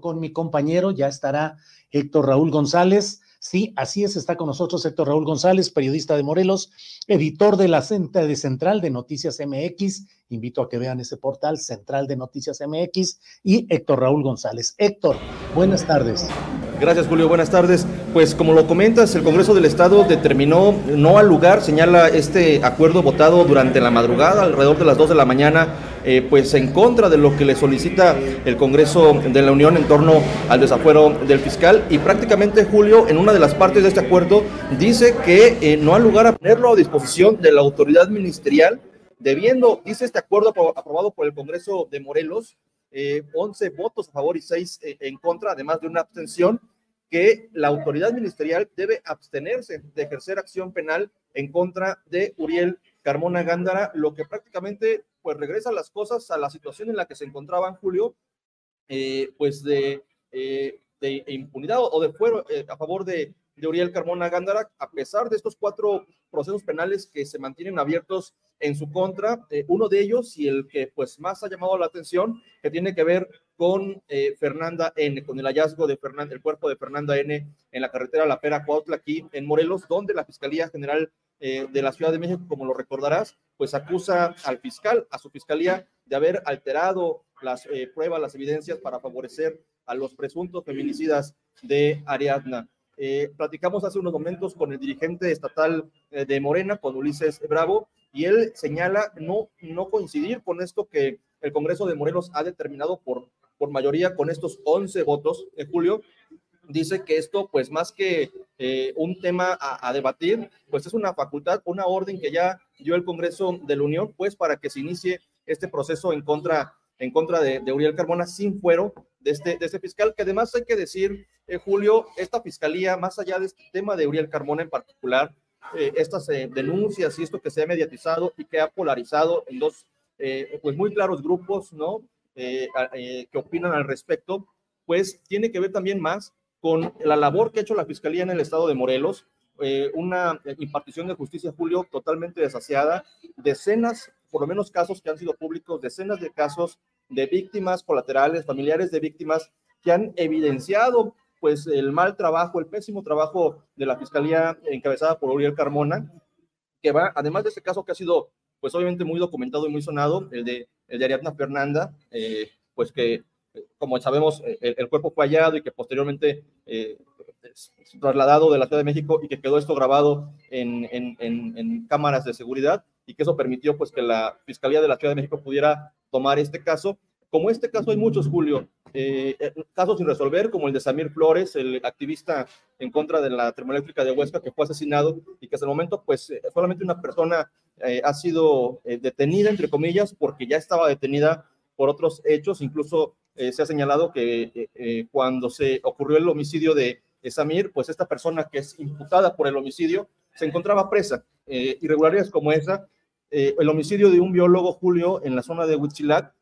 Con mi compañero, ya estará Héctor Raúl González. Sí, así es, está con nosotros Héctor Raúl González, periodista de Morelos, editor de la de Central de Noticias MX. Invito a que vean ese portal, Central de Noticias MX, y Héctor Raúl González. Héctor, buenas tardes. Gracias, Julio. Buenas tardes. Pues como lo comentas, el Congreso del Estado determinó no al lugar, señala este acuerdo votado durante la madrugada, alrededor de las 2 de la mañana, eh, pues en contra de lo que le solicita el Congreso de la Unión en torno al desafuero del fiscal. Y prácticamente, Julio, en una de las partes de este acuerdo, dice que eh, no ha lugar a ponerlo a disposición de la autoridad ministerial, debiendo, dice este acuerdo aprobado por el Congreso de Morelos, 11 eh, votos a favor y 6 eh, en contra, además de una abstención, que la autoridad ministerial debe abstenerse de ejercer acción penal en contra de Uriel Carmona Gándara, lo que prácticamente pues regresa las cosas a la situación en la que se encontraban Julio, eh, pues de, de, impunidad o de fuero a favor de, de Uriel Carmona Gándara, a pesar de estos cuatro procesos penales que se mantienen abiertos en su contra. Eh, uno de ellos y el que pues más ha llamado la atención, que tiene que ver con eh, Fernanda N, con el hallazgo de Fernanda, el cuerpo de Fernanda N en la carretera La Pera Cuautla aquí en Morelos, donde la Fiscalía General eh, de la Ciudad de México, como lo recordarás, pues acusa al fiscal, a su fiscalía, de haber alterado las pruebas, las evidencias para favorecer a los presuntos feminicidas de Ariadna. platicamos hace unos momentos con el dirigente estatal de Morena, con Ulises Bravo, y él señala no, no coincidir con esto que el Congreso de Morelos ha determinado por, por mayoría con estos 11 votos en julio. Dice que esto, pues más que eh, un tema a, debatir, pues es una facultad, una orden que ya dio el Congreso de la Unión, pues para que se inicie este proceso en contra, en contra de, Uriel Carmona sin fuero de este, de este fiscal, que además hay que decir, eh, Julio, esta fiscalía, más allá de este tema de Uriel Carmona en particular, eh, estas eh, denuncias y esto que se ha mediatizado y que ha polarizado en dos, eh, pues muy claros grupos, ¿no? que opinan al respecto, pues tiene que ver también más con la labor que ha hecho la Fiscalía en el estado de Morelos, una impartición de justicia, Julio, totalmente desasiada, decenas, por lo menos casos que han sido públicos, decenas de casos de víctimas colaterales, familiares de víctimas que han evidenciado pues el mal trabajo, el pésimo trabajo de la Fiscalía encabezada por Uriel Carmona, que va, además de este caso que ha sido, pues obviamente muy documentado y muy sonado, el de, el de Ariadna Fernanda, eh, pues que, como sabemos, el, cuerpo fue hallado y que posteriormente eh, trasladado de la Ciudad de México y que quedó esto grabado en, en, en, cámaras de seguridad y que eso permitió pues que la Fiscalía de la Ciudad de México pudiera tomar este caso. Como este caso hay muchos, Julio, eh, eh, casos sin resolver, como el de Samir Flores, el activista en contra de la termoeléctrica de Huesca, que fue asesinado y que hasta el momento, pues, eh, solamente una persona ha sido detenida, entre comillas, porque ya estaba detenida por otros hechos. Incluso se ha señalado que cuando se ocurrió el homicidio de Samir, pues esta persona que es imputada por el homicidio se encontraba presa. irregularidades como esa, el homicidio de un biólogo, Julio, en la zona de Huitzilac,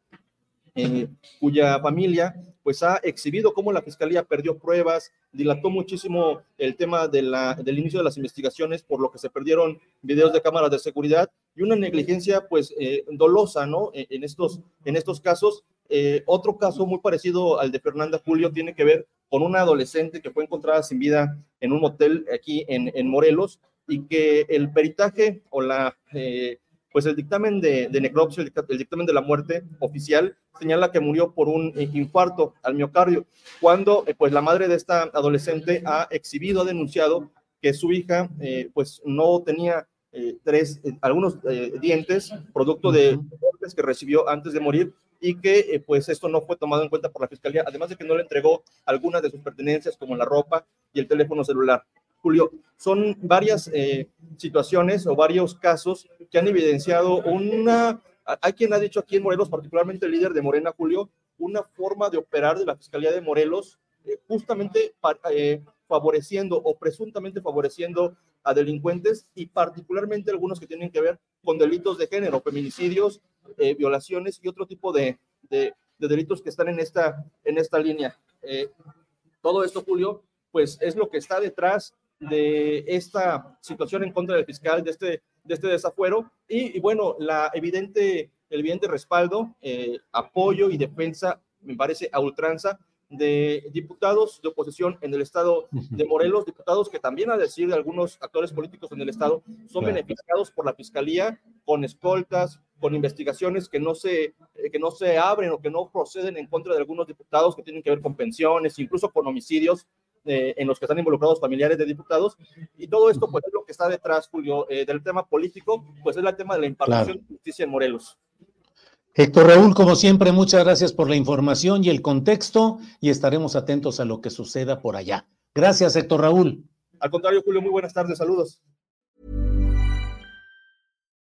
eh, cuya familia pues ha exhibido cómo la fiscalía perdió pruebas, dilató muchísimo el tema del inicio de las investigaciones, por lo que se perdieron videos de cámaras de seguridad y una negligencia pues eh, dolosa, ¿no? En, estos, en estos casos. Eh, otro caso muy parecido al de Fernanda Julio tiene que ver con una adolescente que fue encontrada sin vida en un motel aquí en, en Morelos y que el peritaje o la, eh, pues el dictamen de, de necropsia, el, dictamen de la muerte oficial señala que murió por un eh, infarto al miocardio, cuando pues la madre de esta adolescente ha exhibido, ha denunciado que su hija pues no tenía tres, algunos dientes, producto de golpes que recibió antes de morir y que pues esto no fue tomado en cuenta por la fiscalía, además de que no le entregó algunas de sus pertenencias como la ropa y el teléfono celular. Julio, son varias eh, situaciones o varios casos que han evidenciado una, hay quien ha dicho aquí en Morelos, particularmente el líder de Morena, Julio, una forma de operar de la Fiscalía de Morelos, eh, justamente eh, favoreciendo o presuntamente favoreciendo a delincuentes y particularmente algunos que tienen que ver con delitos de género, feminicidios, violaciones y otro tipo de, de, delitos que están en esta, en esta línea. todo esto, Julio, pues es lo que está detrás de esta situación en contra del fiscal, de este, de este desafuero, y, bueno, la evidente, el evidente respaldo, eh, apoyo y defensa, me parece, a ultranza de diputados de oposición en el estado de Morelos, diputados que también, a decir de algunos actores políticos en el estado, son beneficiados por la fiscalía con escoltas, con investigaciones que no se eh, que no se abren o que no proceden en contra de algunos diputados que tienen que ver con pensiones, incluso con homicidios eh, en los que están involucrados familiares de diputados. Y todo esto, pues, es lo que está detrás, Julio, eh, del tema político, pues es el tema de la impartición de justicia en Morelos. Héctor Raúl, como siempre, muchas gracias por la información y el contexto y estaremos atentos a lo que suceda por allá. Gracias, Héctor Raúl. Al contrario, Julio, muy buenas tardes, saludos.